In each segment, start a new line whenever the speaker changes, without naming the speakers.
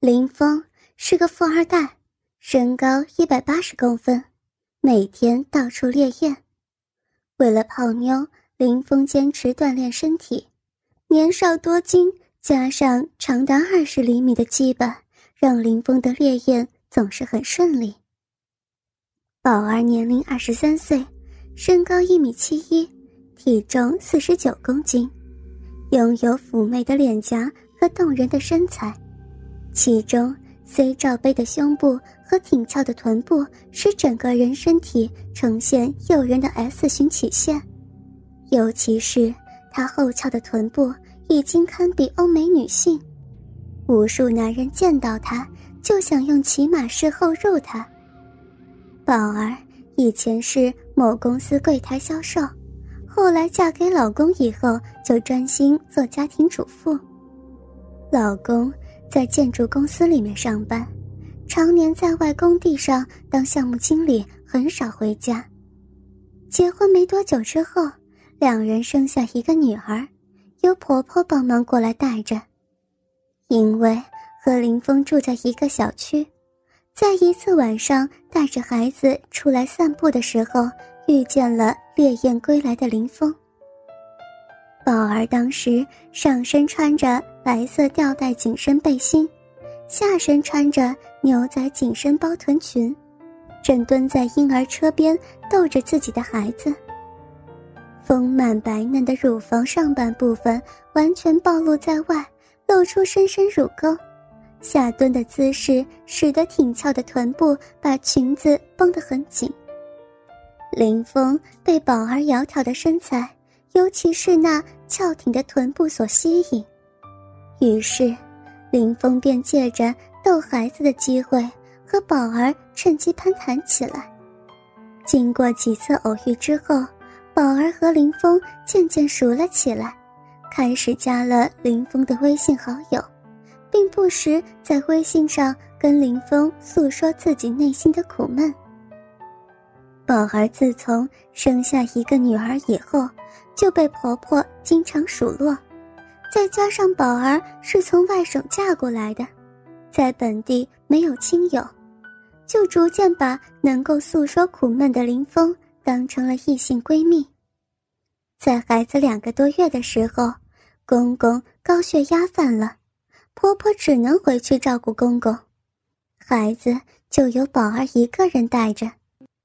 林峰是个富二代，身高一百八十公分，每天到处猎艳。为了泡妞，林峰坚持锻炼身体。年少多金，加上长达二十厘米的基板，让林峰的猎艳总是很顺利。宝儿年龄二十三岁，身高一米七一，体重四十九公斤，拥有妩媚的脸颊和动人的身材。其中，C 罩杯的胸部和挺翘的臀部使整个人身体呈现诱人的 S 型曲线，尤其是她后翘的臀部已经堪比欧美女性，无数男人见到她就想用骑马式后入她。宝儿以前是某公司柜台销售，后来嫁给老公以后就专心做家庭主妇，老公。在建筑公司里面上班，常年在外工地上当项目经理，很少回家。结婚没多久之后，两人生下一个女儿，由婆婆帮忙过来带着。因为和林峰住在一个小区，在一次晚上带着孩子出来散步的时候，遇见了烈焰归来的林峰。宝儿当时上身穿着白色吊带紧身背心，下身穿着牛仔紧身包臀裙，正蹲在婴儿车边逗着自己的孩子。丰满白嫩的乳房上半部分完全暴露在外，露出深深乳沟，下蹲的姿势使得挺翘的臀部把裙子绷得很紧。林峰被宝儿窈窕的身材。尤其是那翘挺的臀部所吸引，于是，林峰便借着逗孩子的机会和宝儿趁机攀谈起来。经过几次偶遇之后，宝儿和林峰渐渐熟了起来，开始加了林峰的微信好友，并不时在微信上跟林峰诉说自己内心的苦闷。宝儿自从生下一个女儿以后。就被婆婆经常数落，再加上宝儿是从外省嫁过来的，在本地没有亲友，就逐渐把能够诉说苦闷的林峰当成了异性闺蜜。在孩子两个多月的时候，公公高血压犯了，婆婆只能回去照顾公公，孩子就由宝儿一个人带着。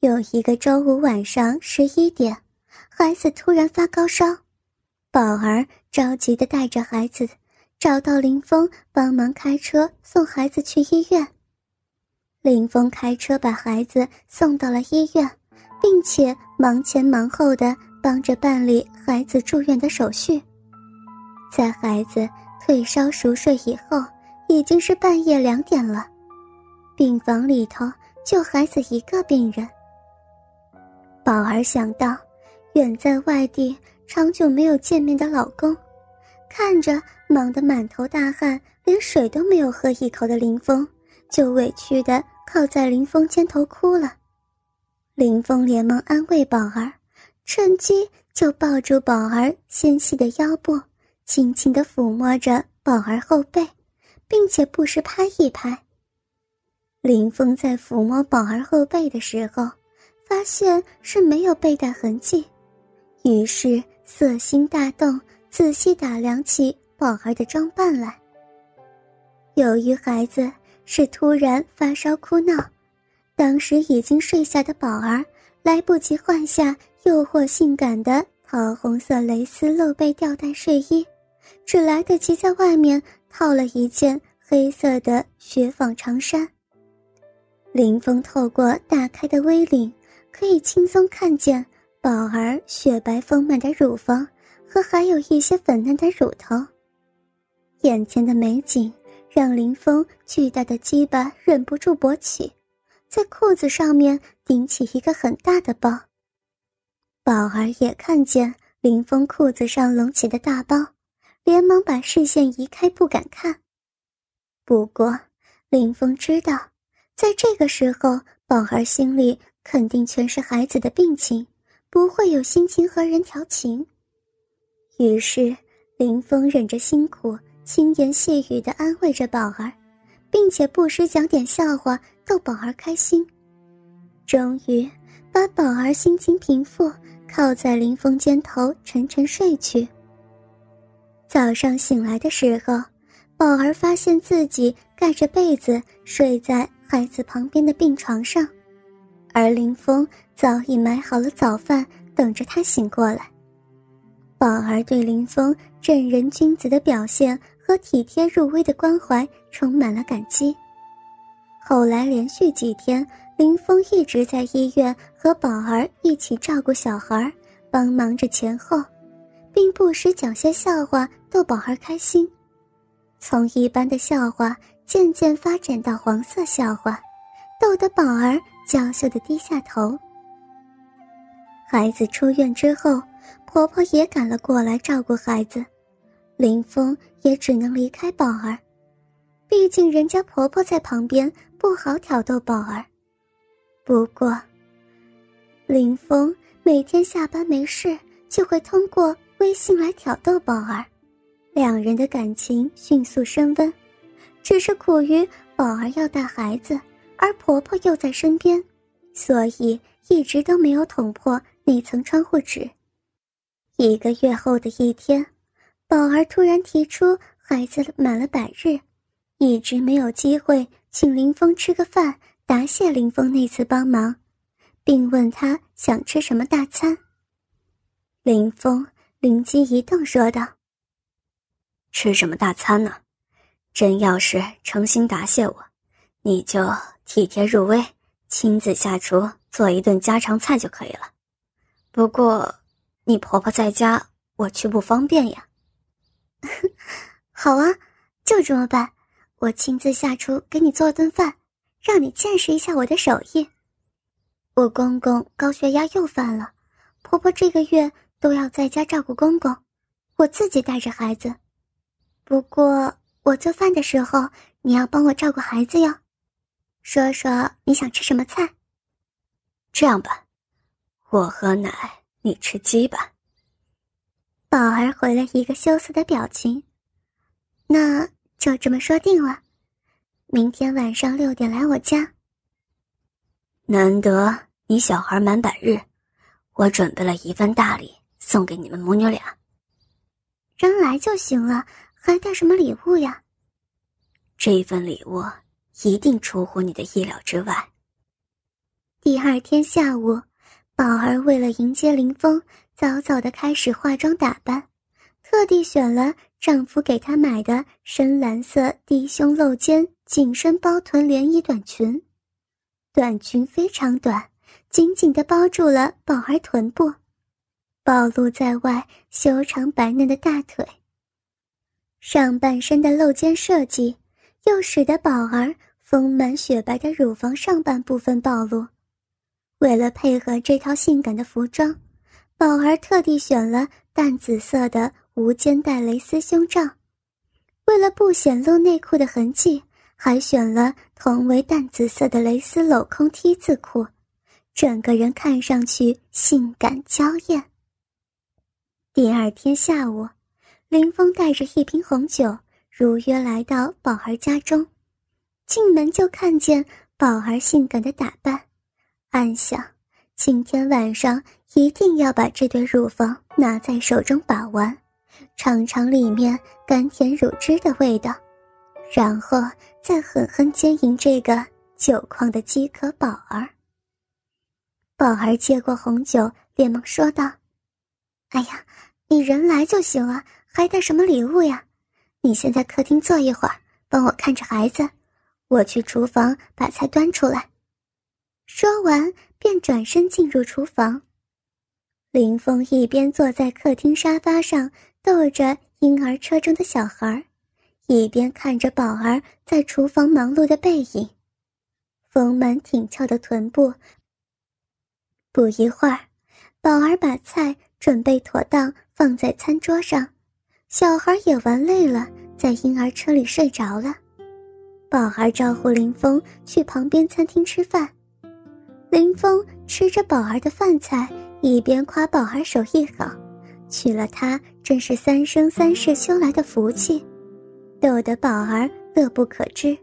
有一个周五晚上十一点。孩子突然发高烧，宝儿着急的带着孩子找到林峰帮忙开车送孩子去医院。林峰开车把孩子送到了医院，并且忙前忙后的帮着办理孩子住院的手续。在孩子退烧熟睡以后，已经是半夜两点了，病房里头就孩子一个病人。宝儿想到。远在外地、长久没有见面的老公，看着忙得满头大汗、连水都没有喝一口的林峰，就委屈的靠在林峰肩头哭了。林峰连忙安慰宝儿，趁机就抱住宝儿纤细的腰部，轻轻的抚摸着宝儿后背，并且不时拍一拍。林峰在抚摸宝儿后背的时候，发现是没有背带痕迹。于是色心大动，仔细打量起宝儿的装扮来。由于孩子是突然发烧哭闹，当时已经睡下的宝儿来不及换下诱惑性感的桃红色蕾丝露背吊带睡衣，只来得及在外面套了一件黑色的雪纺长衫。林峰透过打开的 V 领，可以轻松看见。宝儿雪白丰满的乳房和还有一些粉嫩的乳头，眼前的美景让林峰巨大的鸡巴忍不住勃起，在裤子上面顶起一个很大的包。宝儿也看见林峰裤子上隆起的大包，连忙把视线移开，不敢看。不过，林峰知道，在这个时候，宝儿心里肯定全是孩子的病情。不会有心情和人调情。于是，林峰忍着辛苦，轻言细语地安慰着宝儿，并且不时讲点笑话逗宝儿开心，终于把宝儿心情平复，靠在林峰肩头沉沉睡去。早上醒来的时候，宝儿发现自己盖着被子睡在孩子旁边的病床上，而林峰早已买好了早饭等着他醒过来。宝儿对林峰正人君子的表现和体贴入微的关怀充满了感激。后来连续几天，林峰一直在医院和宝儿一起照顾小孩，帮忙着前后。并不时讲些笑话逗宝儿开心，从一般的笑话渐渐发展到黄色笑话，逗得宝儿娇羞的低下头。孩子出院之后，婆婆也赶了过来照顾孩子，林峰也只能离开宝儿，毕竟人家婆婆在旁边不好挑逗宝儿。不过，林峰每天下班没事就会通过。微信来挑逗宝儿，两人的感情迅速升温。只是苦于宝儿要带孩子，而婆婆又在身边，所以一直都没有捅破那层窗户纸。一个月后的一天，宝儿突然提出孩子满了百日，一直没有机会请林峰吃个饭，答谢林峰那次帮忙，并问他想吃什么大餐。林峰。灵机一动，说道：“
吃什么大餐呢？真要是诚心答谢我，你就体贴入微，亲自下厨做一顿家常菜就可以了。不过，你婆婆在家，我去不方便呀。”“
好啊，就这么办。我亲自下厨给你做顿饭，让你见识一下我的手艺。我公公高血压又犯了，婆婆这个月。”都要在家照顾公公，我自己带着孩子。不过我做饭的时候，你要帮我照顾孩子哟。说说你想吃什么菜？
这样吧，我喝奶，你吃鸡吧。
宝儿回了一个羞涩的表情。那就这么说定了，明天晚上六点来我家。
难得你小孩满百日，我准备了一份大礼。送给你们母女俩，
人来就行了，还带什么礼物呀？
这份礼物一定出乎你的意料之外。
第二天下午，宝儿为了迎接林峰，早早的开始化妆打扮，特地选了丈夫给她买的深蓝色低胸露肩紧身包臀连衣短裙，短裙非常短，紧紧的包住了宝儿臀部。暴露在外修长白嫩的大腿，上半身的露肩设计，又使得宝儿丰满雪白的乳房上半部分暴露。为了配合这套性感的服装，宝儿特地选了淡紫色的无肩带蕾丝胸罩，为了不显露内裤的痕迹，还选了同为淡紫色的蕾丝镂空 T 字裤，整个人看上去性感娇艳。第二天下午，林峰带着一瓶红酒，如约来到宝儿家中。进门就看见宝儿性感的打扮，暗想：今天晚上一定要把这对乳房拿在手中把玩，尝尝里面甘甜乳汁的味道，然后再狠狠奸淫这个酒矿的饥渴宝儿。宝儿接过红酒，连忙说道。哎呀，你人来就行了，还带什么礼物呀？你先在客厅坐一会儿，帮我看着孩子，我去厨房把菜端出来。说完，便转身进入厨房。林峰一边坐在客厅沙发上逗着婴儿车中的小孩，一边看着宝儿在厨房忙碌的背影，丰满挺翘的臀部。不一会儿，宝儿把菜。准备妥当，放在餐桌上。小孩也玩累了，在婴儿车里睡着了。宝儿招呼林峰去旁边餐厅吃饭。林峰吃着宝儿的饭菜，一边夸宝儿手艺好，娶了她真是三生三世修来的福气，逗得宝儿乐不可支。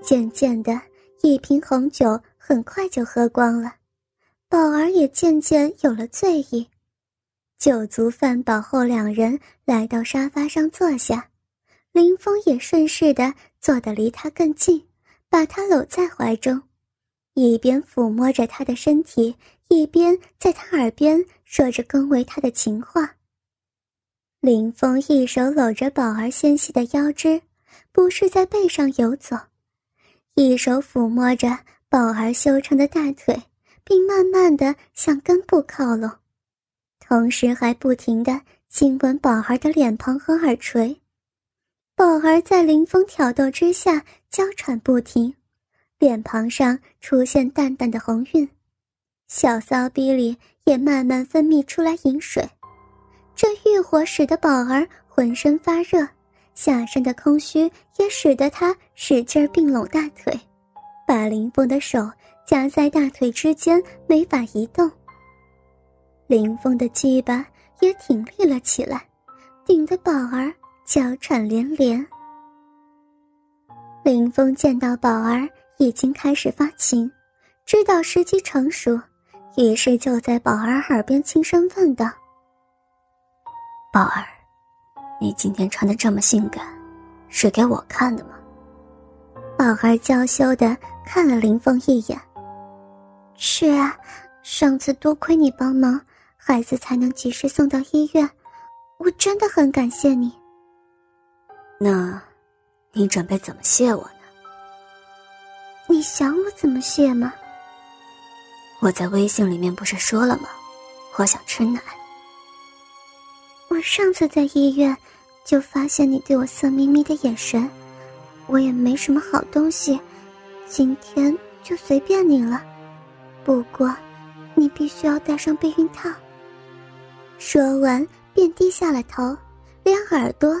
渐渐的，一瓶红酒很快就喝光了，宝儿也渐渐有了醉意。酒足饭饱后，两人来到沙发上坐下，林峰也顺势的坐得离他更近，把他搂在怀中，一边抚摸着他的身体，一边在他耳边说着恭维他的情话。林峰一手搂着宝儿纤细的腰肢，不是在背上游走，一手抚摸着宝儿修长的大腿，并慢慢的向根部靠拢。同时还不停的亲吻宝儿的脸庞和耳垂，宝儿在林峰挑逗之下娇喘不停，脸庞上出现淡淡的红晕，小骚逼里也慢慢分泌出来饮水，这欲火使得宝儿浑身发热，下身的空虚也使得他使劲并拢大腿，把林峰的手夹在大腿之间，没法移动。林峰的鸡巴也挺立了起来，顶得宝儿娇喘连连。林峰见到宝儿已经开始发情，知道时机成熟，于是就在宝儿耳边轻声问道：“
宝儿，你今天穿的这么性感，是给我看的吗？”
宝儿娇羞的看了林峰一眼：“是啊，上次多亏你帮忙。”孩子才能及时送到医院，我真的很感谢你。
那，你准备怎么谢我呢？
你想我怎么谢吗？
我在微信里面不是说了吗？我想吃奶。
我上次在医院就发现你对我色眯眯的眼神，我也没什么好东西，今天就随便你了。不过，你必须要带上避孕套。说完，便低下了头，连耳朵